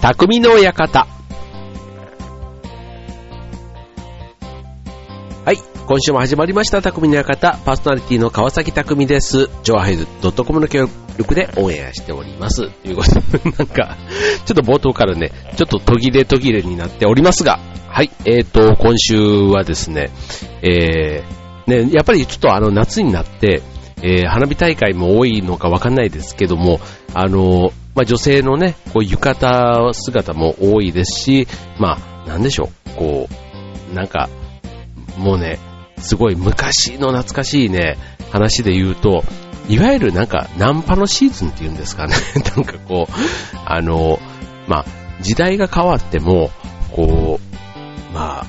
匠の館。はい。今週も始まりました、匠の館。パーソナリティの川崎匠です。ジョアヘイド .com の協力でオンエアしております。ということで、なんか、ちょっと冒頭からね、ちょっと途切れ途切れになっておりますが、はい。えーと、今週はですね、えー、ね、やっぱりちょっとあの夏になって、えー花火大会も多いのかわかんないですけども、あの、まあ、女性のね、こう浴衣姿も多いですし、まあ、なんでしょう、こう、なんか、もうね、すごい昔の懐かしいね、話で言うと、いわゆるなんか、ナンパのシーズンっていうんですかね。なんかこう、あの、まあ、時代が変わっても、こう、まあ、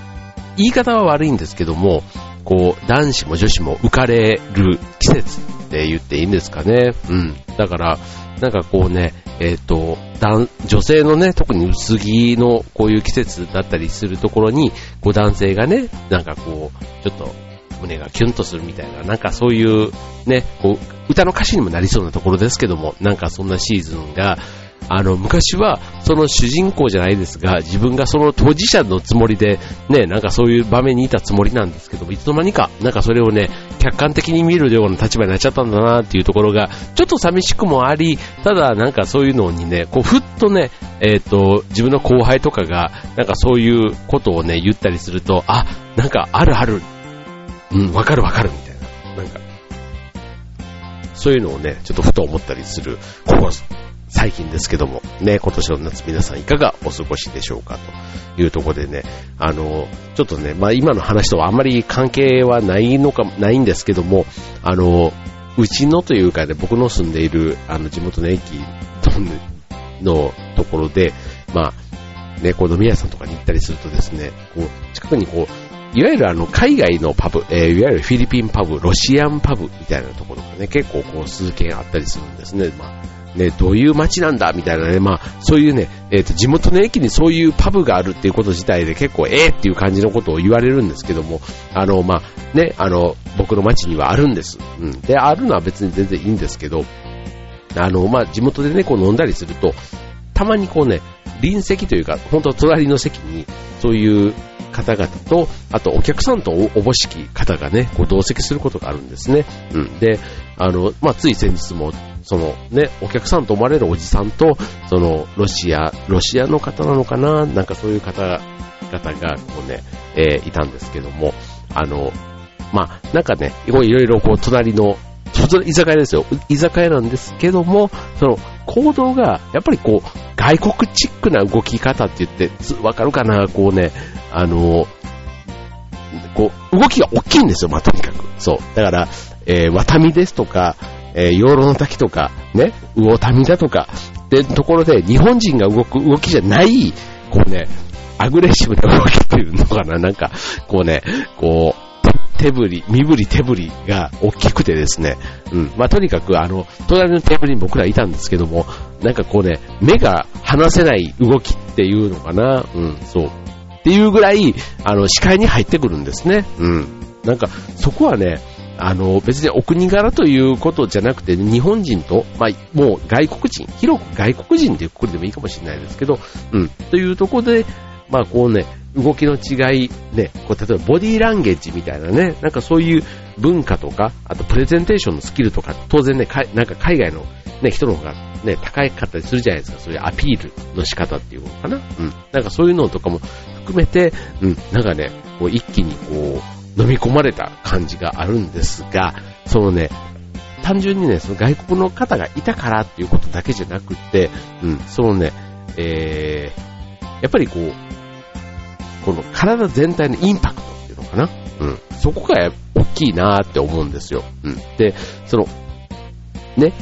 言い方は悪いんですけども、こう、男子も女子も浮かれる季節って言っていいんですかね。うん。だから、なんかこうね、えっ、と、男女性のね、特に薄着のこういう季節だったりするところに、こう男性がね、なんかこう、ちょっと胸がキュンとするみたいな、なんかそういうね、こう、歌の歌詞にもなりそうなところですけども、なんかそんなシーズンが、あの、昔は、その主人公じゃないですが、自分がその当事者のつもりで、ね、なんかそういう場面にいたつもりなんですけども、いつの間にか、なんかそれをね、客観的に見るような立場になっちゃったんだなっていうところが、ちょっと寂しくもあり、ただなんかそういうのにね、こう、ふっとね、えっ、と、自分の後輩とかが、なんかそういうことをね、言ったりすると、あ、なんかあるある、うん、わかるわかるみたいな、なんか、そういうのをね、ちょっとふと思ったりする、ここ、最近ですけども、ね、今年の夏皆さんいかがお過ごしでしょうかというところでね、あの、ちょっとね、まあ今の話とはあまり関係はないのか、ないんですけども、あの、うちのというかね、僕の住んでいる、あの、地元の駅のところで、まあ、ね、こう飲み屋さんとかに行ったりするとですね、こう、近くにこう、いわゆるあの、海外のパブ、えーいわゆるフィリピンパブ、ロシアンパブみたいなところがね、結構こう、数軒あったりするんですね。まあ、ね、どういう街なんだみたいなね、まあ、そういうね、えっ、と、地元の駅にそういうパブがあるっていうこと自体で結構、ええっていう感じのことを言われるんですけども、あの、まあ、ね、あの、僕の街にはあるんです。うん。で、あるのは別に全然いいんですけど、あの、まあ、地元でね、こう飲んだりすると、たまにこうね、隣席というか、本当隣の席に、そういう方々と、あとお客さんとおぼしき方がね、こう同席することがあるんですね。うん。で、あの、まあ、つい先日も、そのね、お客さんと思われるおじさんと、その、ロシア、ロシアの方なのかななんかそういう方々が、こうね、えーいたんですけども、あの、まあ、なんかね、いろいろこう、隣の、居酒屋ですよ。居酒屋なんですけども、その、行動が、やっぱりこう、外国チックな動き方って言って、わかるかなこうね、あの、こう、動きが大きいんですよ、まあ、とにかく。そう。だから、えー、ワタミですとか、えー、養老の滝とか、ね、魚民だとか、ってところで、日本人が動く動きじゃない、こうね、アグレッシブな動きっていうのかな、なんか、こうね、こう、手振り、身振り手振りが大きくてですね、うん。まあ、とにかく、あの、隣のテーブルに僕らいたんですけども、なんかこうね、目が離せない動きっていうのかな、うん、そう。っていうぐらい、あの、視界に入ってくるんですね。うん。なんか、そこはね、あの、別にお国柄ということじゃなくて、日本人と、まあ、もう外国人、広く外国人というくくりでもいいかもしれないですけど、うん、というところで、まあ、こうね、動きの違い、ね、こう例えばボディーランゲージみたいなね、なんかそういう文化とか、あとプレゼンテーションのスキルとか、当然ね、かなんか海外の、ね、人の方がね、高かったりするじゃないですか、そういうアピールの仕方っていうのかな。うん。なんかそういうのとかも含めて、うん、なんかね、こう一気にこう、飲み込まれた感じがあるんですが、そのね、単純にね、その外国の方がいたからっていうことだけじゃなくって、うん、そのね、えー、やっぱりこう、この体全体のインパクトっていうのかな？うん。そこが大きいなーって思うんですよ。うん。で、その、ね、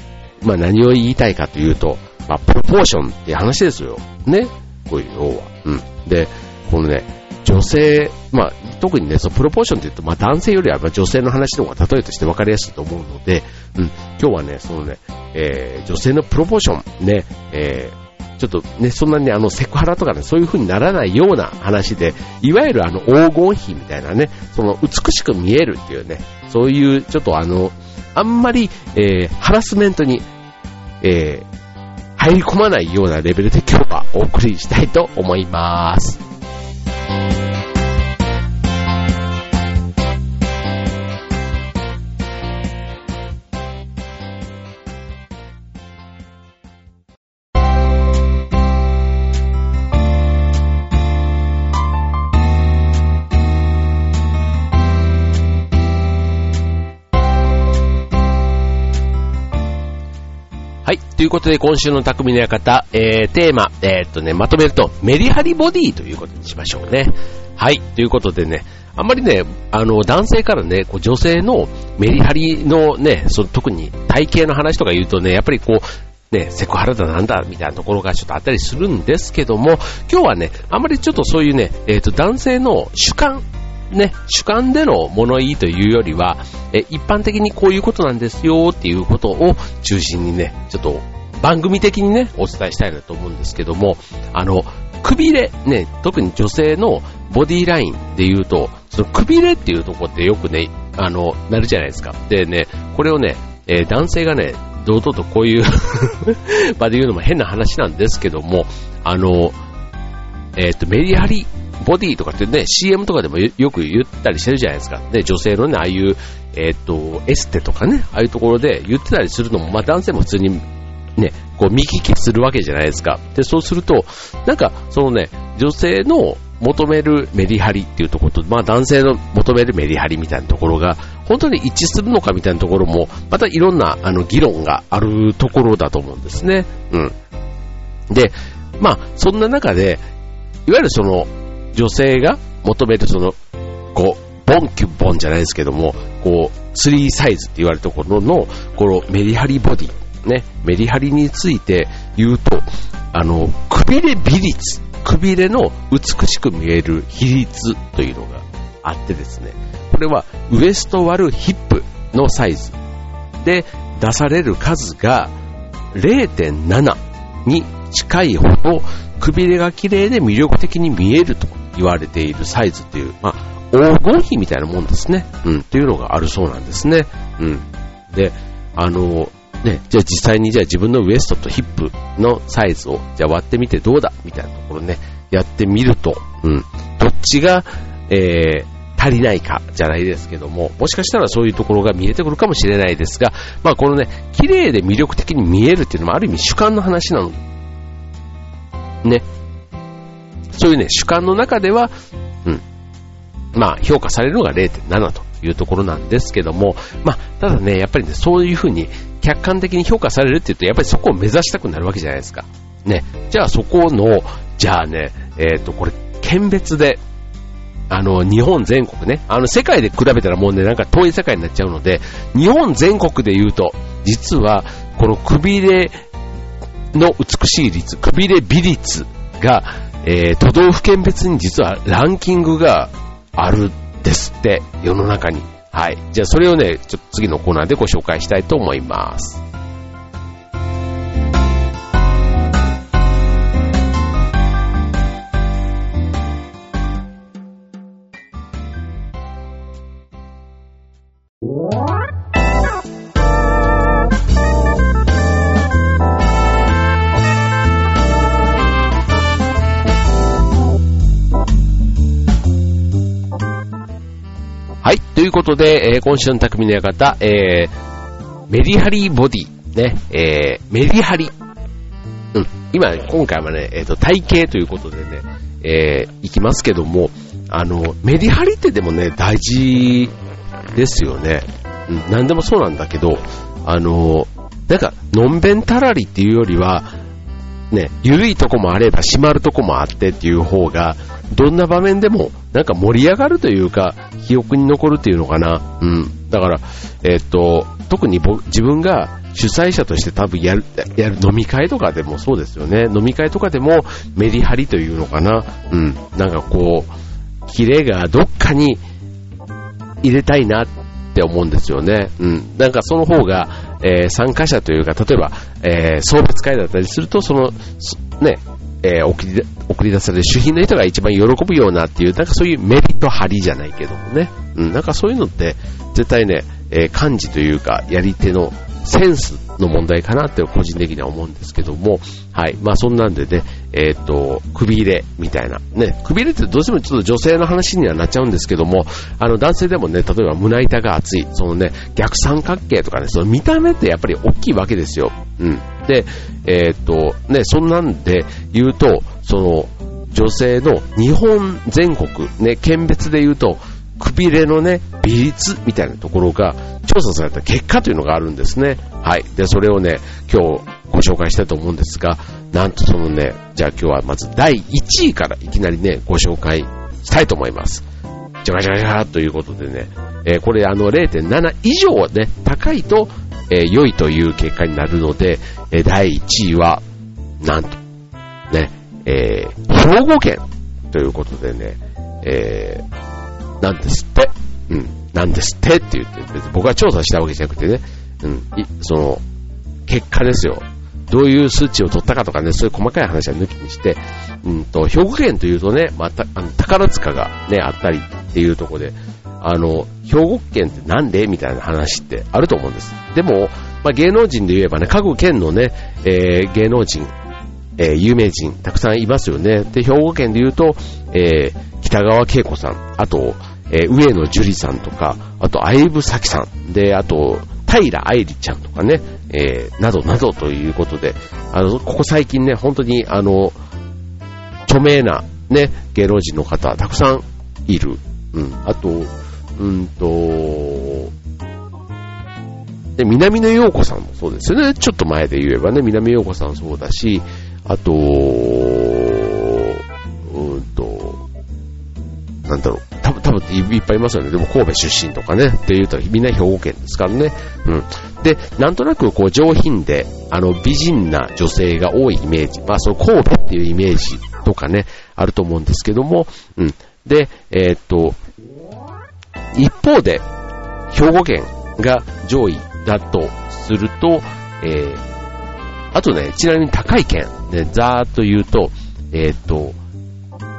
まあ何を言いたいかというと、まあプロポーションって話ですよ。ね？こういう要は。うん。で、このね、女性、まあ特にね、そのプロポーションって言うと、まあ男性よりは女性の話の方が例えとして分かりやすいと思うので、うん。今日はね、そのね、えー、女性のプロポーション、ね、えー、ちょっとね、そんなにあのセクハラとかね、そういう風にならないような話で、いわゆるあの黄金比みたいなね、その美しく見えるっていうね、そういうちょっとあの、あんまり、えー、ハラスメントに、えー、入り込まないようなレベルで今日はお送りしたいと思います。ということで、今週の匠の館、えー、テーマ、えー、っとね、まとめると、メリハリボディということにしましょうね。はい、ということでね、あんまりね、あの、男性からね、こう女性のメリハリのね、その特に体型の話とか言うとね、やっぱりこう、ね、セクハラだなんだ、みたいなところがちょっとあったりするんですけども、今日はね、あんまりちょっとそういうね、えっ、と、男性の主観ね、主観での物言いというよりは、え一般的にこういうことなんですよっていうことを中心にね、ちょっと番組的にね、お伝えしたいなと思うんですけども、あの、くびれ、ね、特に女性のボディラインで言うと、そのくびれっていうとこってよくね、あの、なるじゃないですか。でね、これをね、えー、男性がね、堂々とこういう 場で言うのも変な話なんですけども、あの、えっ、ー、と、メリハリボディとかってね、CM とかでもよく言ったりしてるじゃないですか。で、女性のね、ああいう、えっ、ー、と、エステとかね、ああいうところで言ってたりするのも、まあ男性も普通にね、こう見聞きするわけじゃないですか。で、そうすると、なんか、そのね、女性の求めるメリハリっていうところと、まあ男性の求めるメリハリみたいなところが、本当に一致するのかみたいなところも、またいろんなあの議論があるところだと思うんですね。うん。で、まあ、そんな中で、いわゆるその、女性が求めるその、こう、ボンキュボンじゃないですけども、こう、3サイズって言われるところの、このメリハリボディね、メリハリについて言うと、あの、くびれ比率、くびれの美しく見える比率というのがあってですね、これはウエスト割るヒップのサイズで出される数が0.7に近いほどくびれが綺麗で魅力的に見えると言われているサイズという、まあ、黄金比みたいなもんですね。うん、というのがあるそうなんですね。うん。で、あの、ね、じゃあ実際にじゃあ自分のウエストとヒップのサイズをじゃあ割ってみてどうだみたいなところね、やってみると、うん、どっちが、えー、足りないかじゃないですけども、もしかしたらそういうところが見えてくるかもしれないですが、まあこのね、綺麗で魅力的に見えるっていうのもある意味主観の話なの。ね。そういうね、主観の中では、うん。まあ評価されるのが0.7というところなんですけども、まあただね、やっぱりね、そういうふうに客観的に評価されるって言うと、やっぱりそこを目指したくなるわけじゃないですか。ね。じゃあそこの、じゃあね、えっ、ー、と、これ、県別で、あの、日本全国ね、あの、世界で比べたらもうね、なんか遠い世界になっちゃうので、日本全国で言うと、実は、このくびれの美しい率、くびれ美率が、えー、都道府県別に実はランキングがあるんですって、世の中に。はい。じゃあそれをね、ちょっと次のコーナーでご紹介したいと思います。ことで、えー、今週の匠の館、えー、メリハリボディ、ね、えー、メリハリ。うん。今、今回はね、えっ、ー、と、体型ということでね、えー、いきますけども、あの、メリハリってでもね、大事ですよね。うん、なんでもそうなんだけど、あの、なんか、のんべんたらりっていうよりは、ね、ゆるいとこもあれば閉まるとこもあってっていう方が、どんな場面でもなんか盛り上がるというか、記憶に残るっていうのかな。うん。だから、えー、っと、特に自分が主催者として多分やる、やる飲み会とかでもそうですよね。飲み会とかでもメリハリというのかな。うん。なんかこう、キレがどっかに入れたいなって思うんですよね。うん。なんかその方が、えー、参加者というか、例えば、えー、送別会だったりすると、その、ね、えー、送り送り出される主品の人が一番喜ぶようなっていう、なんかそういうメリット張りじゃないけどもね。うん、なんかそういうのって、絶対ね、えー、漢字というか、やり手のセンスの問題かなって個人的には思うんですけども、はい。まあそんなんでね、えっ、と、首入れみたいな。ね、首入れってどうしてもちょっと女性の話にはなっちゃうんですけども、あの男性でもね、例えば胸板が厚い、そのね、逆三角形とかね、その見た目ってやっぱり大きいわけですよ。うん。で、えっ、と、ね、そんなんで言うと、その、女性の日本全国、ね、県別で言うと、くびれのね、比率みたいなところが調査された結果というのがあるんですね。はい。で、それをね、今日ご紹介したいと思うんですが、なんとそのね、じゃあ今日はまず第1位からいきなりね、ご紹介したいと思います。じゃがじゃがじゃということでね、えー、これあの0.7以上ね、高いと、えー、良いという結果になるので、えー、第1位は、なんと、ね、えー、兵庫県ということでね、えー、なんですって。うん。なんですってって言って、別に僕は調査したわけじゃなくてね、うん。その、結果ですよ。どういう数値を取ったかとかね、そういう細かい話は抜きにして、うんと、兵庫県というとね、また、あの、宝塚がね、あったりっていうとこで、あの、兵庫県ってなんでみたいな話ってあると思うんです。でも、まあ、芸能人で言えばね、各県のね、えー、芸能人、えー、有名人、たくさんいますよね。で、兵庫県で言うと、えー、北川景子さん、あと、えー、上野樹里さんとか、あと、相武咲さん、で、あと、平愛理ちゃんとかね、えー、などなどということで、あの、ここ最近ね、本当に、あの、著名な、ね、芸能人の方、たくさんいる。うん。あと、うんと、で、南野陽子さんもそうですよね。ちょっと前で言えばね、南野陽子さんそうだし、あと、なんだろう、多分、多分いっぱいいますよね。でも神戸出身とかね、って言うとみんな兵庫県ですからね。うん。で、なんとなくこう上品で、あの美人な女性が多いイメージ。まあその神戸っていうイメージとかね、あると思うんですけども、うん。で、えー、っと、一方で、兵庫県が上位だとすると、えー、あとね、ちなみに高い県、で、ざーっと言うと、えー、っと、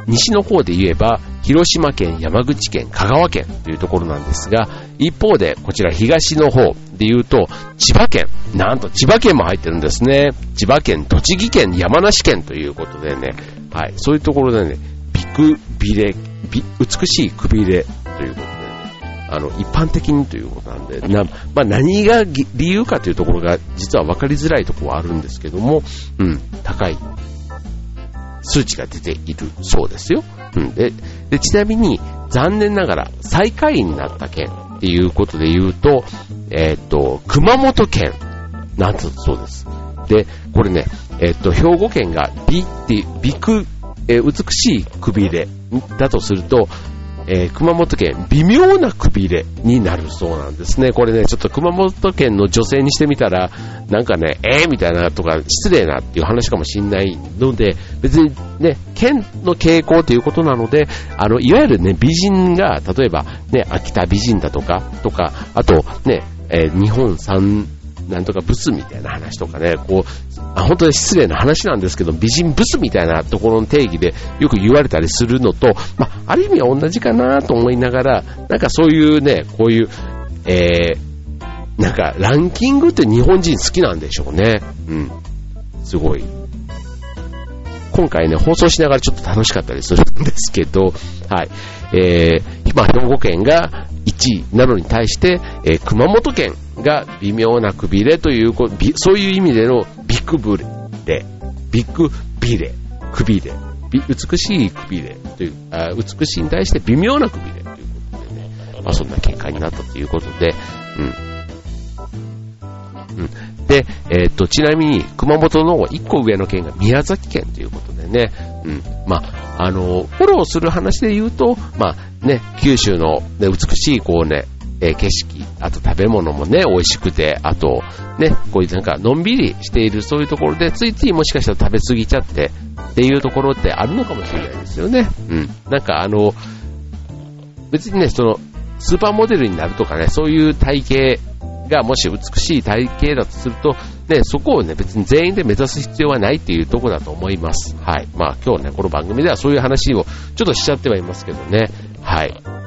西の方で言えば、広島県、山口県、香川県というところなんですが、一方で、こちら東の方で言うと、千葉県、なんと千葉県も入ってるんですね。千葉県、栃木県、山梨県ということでね、はい、そういうところでね、ビクビレ、美しいくびれということで、ね、あの、一般的にということなんで、な、まあ、何が理由かというところが実は分かりづらいところはあるんですけども、うん、高い。数値が出ているそうですよ。うん、ででちなみに、残念ながら最下位になった県っていうことで言うと、えっ、と、熊本県なんつそうです。で、これね、えっ、と、兵庫県が美って、美く、えー、美しいくびれだとすると、えー、熊本県、微妙なくびれになるそうなんですね。これね、ちょっと熊本県の女性にしてみたら、なんかね、えー、みたいなとか、失礼なっていう話かもしんないので、別にね、県の傾向ということなので、あの、いわゆるね、美人が、例えば、ね、秋田美人だとか、とか、あと、ね、えー、日本三なんとかブスみたいな話とかね、こう、あ本当に失礼な話なんですけど、美人ブスみたいなところの定義でよく言われたりするのと、まあ、ある意味は同じかなと思いながら、なんかそういうね、こういう、えー、なんかランキングって日本人好きなんでしょうね。うん。すごい。今回ね、放送しながらちょっと楽しかったりするんですけど、はい。えー、ま、兵庫県が1位なのに対して、えー、熊本県が微妙なくびれという、そういう意味でのビッグブレ、ビッグビレ、くびれ、美しいくびれ。というあ、美しいに対して微妙なくびれということでね、まあそんな結果になったということで、うん。うん、で、えー、っと、ちなみに、熊本の1個上の県が宮崎県ということでね、うん。まあ、あの、フォローする話で言うと、まあ、ね、九州の、ね、美しい、こうね、えー、景色、あと食べ物もね、美味しくて、あと、ね、こういうなんか、のんびりしているそういうところで、ついついもしかしたら食べ過ぎちゃって、っていうところってあるのかもしれないですよね。うん。なんかあの、別にね、その、スーパーモデルになるとかね、そういう体型がもし美しい体型だとすると、ね、そこをね、別に全員で目指す必要はないっていうとこだと思います。はい。まあ今日ね、この番組ではそういう話をちょっとしちゃってはいますけどね。はい。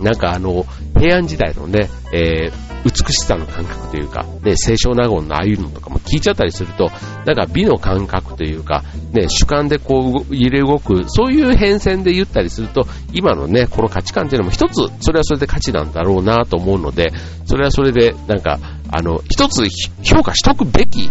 なんかあの、平安時代のね、えー、美しさの感覚というか、ね、清少納言のああいうのとかも聞いちゃったりすると、なんか美の感覚というか、ね、主観でこう揺れ動く、そういう変遷で言ったりすると、今のね、この価値観っていうのも一つ、それはそれで価値なんだろうなと思うので、それはそれで、なんか、あの、一つ評価しとくべき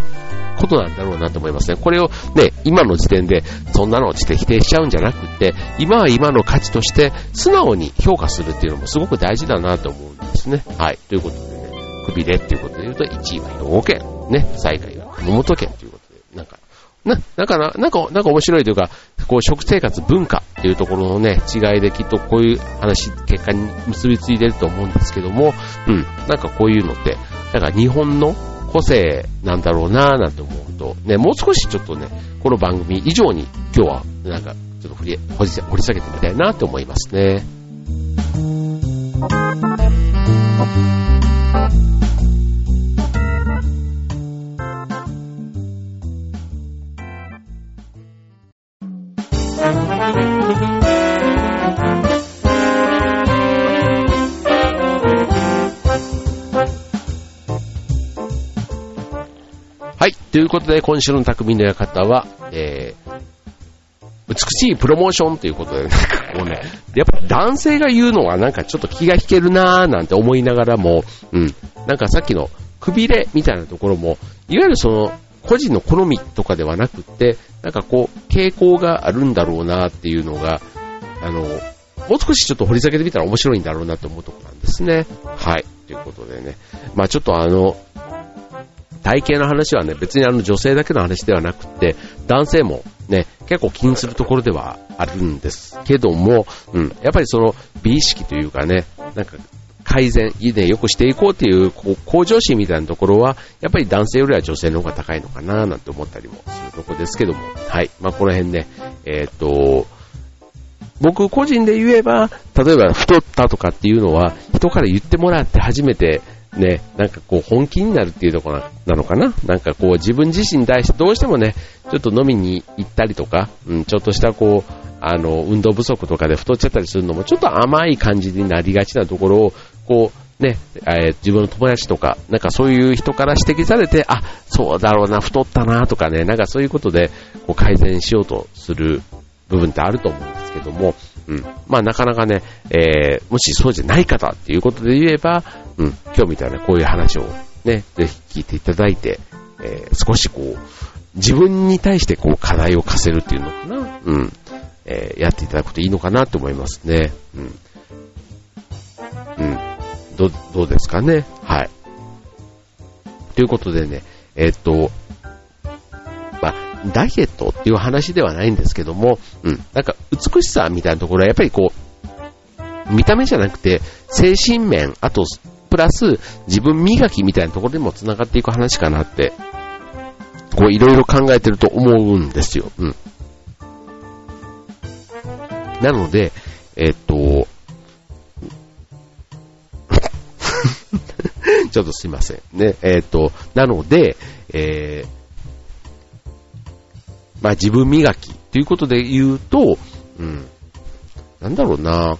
ことなんだろうなと思いますね。これをね、今の時点でそんなのをして否定しちゃうんじゃなくて、今は今の価値として素直に評価するっていうのもすごく大事だなと思うんですね。はい。ということでね、くびれっていうことで言うと1位は兵庫県、ね、最下位は熊本県ということで、なんか、な、なんかな、なんか、なんか面白いというか、こう食生活文化っていうところのね、違いできっとこういう話、結果に結びついてると思うんですけども、うん、なんかこういうのって、なんか日本の個性なんだろうなぁなんて思うと、ね、もう少しちょっとね、この番組以上に今日はなんかちょっと掘り掘り下げてみたいなと思いますね。ということで、今週の匠の館は、えー、美しいプロモーションということで、なんかこうね、やっぱ男性が言うのはなんかちょっと気が引けるなーなんて思いながらも、うん、なんかさっきのくびれみたいなところも、いわゆるその、個人の好みとかではなくって、なんかこう、傾向があるんだろうなっていうのが、あの、もう少しちょっと掘り下げてみたら面白いんだろうなと思うところなんですね。はい。ということでね。まあちょっとあの、体型の話はね、別にあの女性だけの話ではなくて、男性もね、結構気にするところではあるんですけども、うん、やっぱりその美意識というかね、なんか改善、いいね、よくしていこうっていう、こう、向上心みたいなところは、やっぱり男性よりは女性の方が高いのかな、なんて思ったりもするとこですけども、はい。まあ、この辺ね、えー、っと、僕個人で言えば、例えば太ったとかっていうのは、人から言ってもらって初めて、ね、なんかこう本気になるっていうところなのかな？なんかこう自分自身に対してどうしてもね、ちょっと飲みに行ったりとか、うん、ちょっとしたこう、あの、運動不足とかで太っちゃったりするのもちょっと甘い感じになりがちなところを、こう、ね、えー、自分の友達とか、なんかそういう人から指摘されて、あ、そうだろうな、太ったなとかね、なんかそういうことで、こう改善しようとする部分ってあると思うんですけども、うん。まあなかなかね、えー、もしそうじゃない方っていうことで言えば、うん、今日みたいなこういう話をね、ぜひ聞いていただいて、えー、少しこう、自分に対してこう課題を課せるっていうのかな、うん、えー、やっていただくといいのかなと思いますね。うん。うん。ど、どうですかね？はい。ということでね、えー、っと、まあ、ダイエットっていう話ではないんですけども、うん、なんか美しさみたいなところはやっぱりこう、見た目じゃなくて、精神面、あと、プラス自分磨きみたいなところでも繋がっていく話かなって、こういろいろ考えてると思うんですよ。うん。なので、えっと、ちょっとすいません。ね、えっと、なので、えー、まあ自分磨きということで言うと、うん、なんだろうな、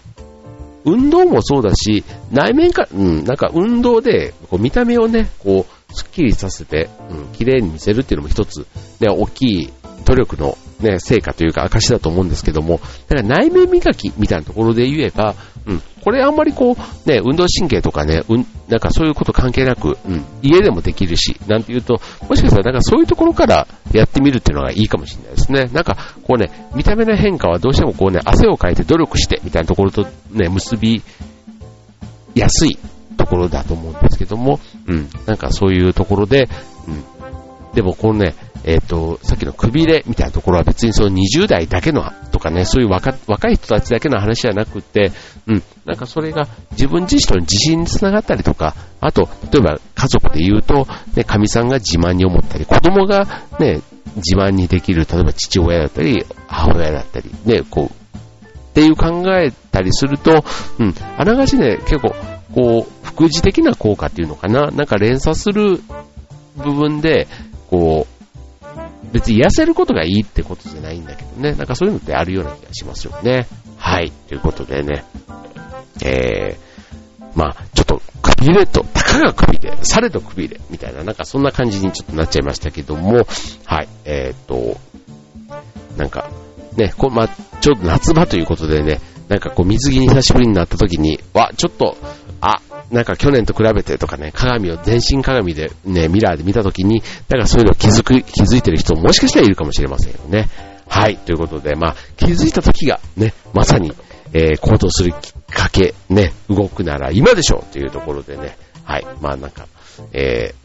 運動もそうだし、内面か、うん、なんか運動で、こう見た目をね、こう、スッキリさせて、うん、綺麗に見せるっていうのも一つ、ね、大きい努力のね、成果というか証だと思うんですけども、だから内面磨きみたいなところで言えば、うん、これあんまりこう、ね、運動神経とかね、うん、なんかそういうこと関係なく、うん、家でもできるし、なんて言うと、もしかしたらなんかそういうところからやってみるっていうのがいいかもしれないですね。なんか、こうね、見た目の変化はどうしてもこうね、汗をかいて努力してみたいなところとね、結びやすいところだと思うんですけども、うん、なんかそういうところで、うん、でもこのね、えっ、ー、と、さっきのくびれみたいなところは別にその20代だけのとかね、そういう若い人たちだけの話じゃなくて、うん、なんかそれが自分自身との自信につながったりとか、あと、例えば家族で言うと、ね、神さんが自慢に思ったり、子供がね、自慢にできる、例えば父親だったり、母親だったり、ね、こう、っていう考えたりすると、うん、あながちね、結構、こう、副次的な効果っていうのかな、なんか連鎖する部分で、こう、別に痩せることがいいってことじゃないんだけどね。なんかそういうのってあるような気がしますよね。はい。ということでね。えー、まあちょっとくびれと、たかがくびれ、されどくびれ、みたいな、なんかそんな感じにちょっとなっちゃいましたけども、はい、えっ、と、なんか、ね、こまあ、ちょうど夏場ということでね、なんかこう水着に久しぶりになった時に、わ、ちょっと、あ、なんか去年と比べてとかね、鏡を全身鏡でね、ミラーで見た時に、なんかそういうの気づく、気づいてる人ももしかしたらいるかもしれませんよね。はい、ということで、まあ、気づいた時がね、まさに、えー、行動するきっかけ、ね、動くなら今でしょうというところでね、はい、まあなんか、え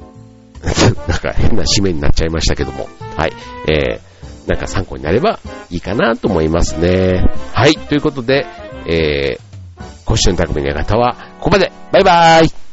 ー、なんか変な締めになっちゃいましたけども、はい、えー、なんか参考になればいいかなと思いますね。はい、ということで、えー、ご視聴の匠の方はここまで。バイバーイ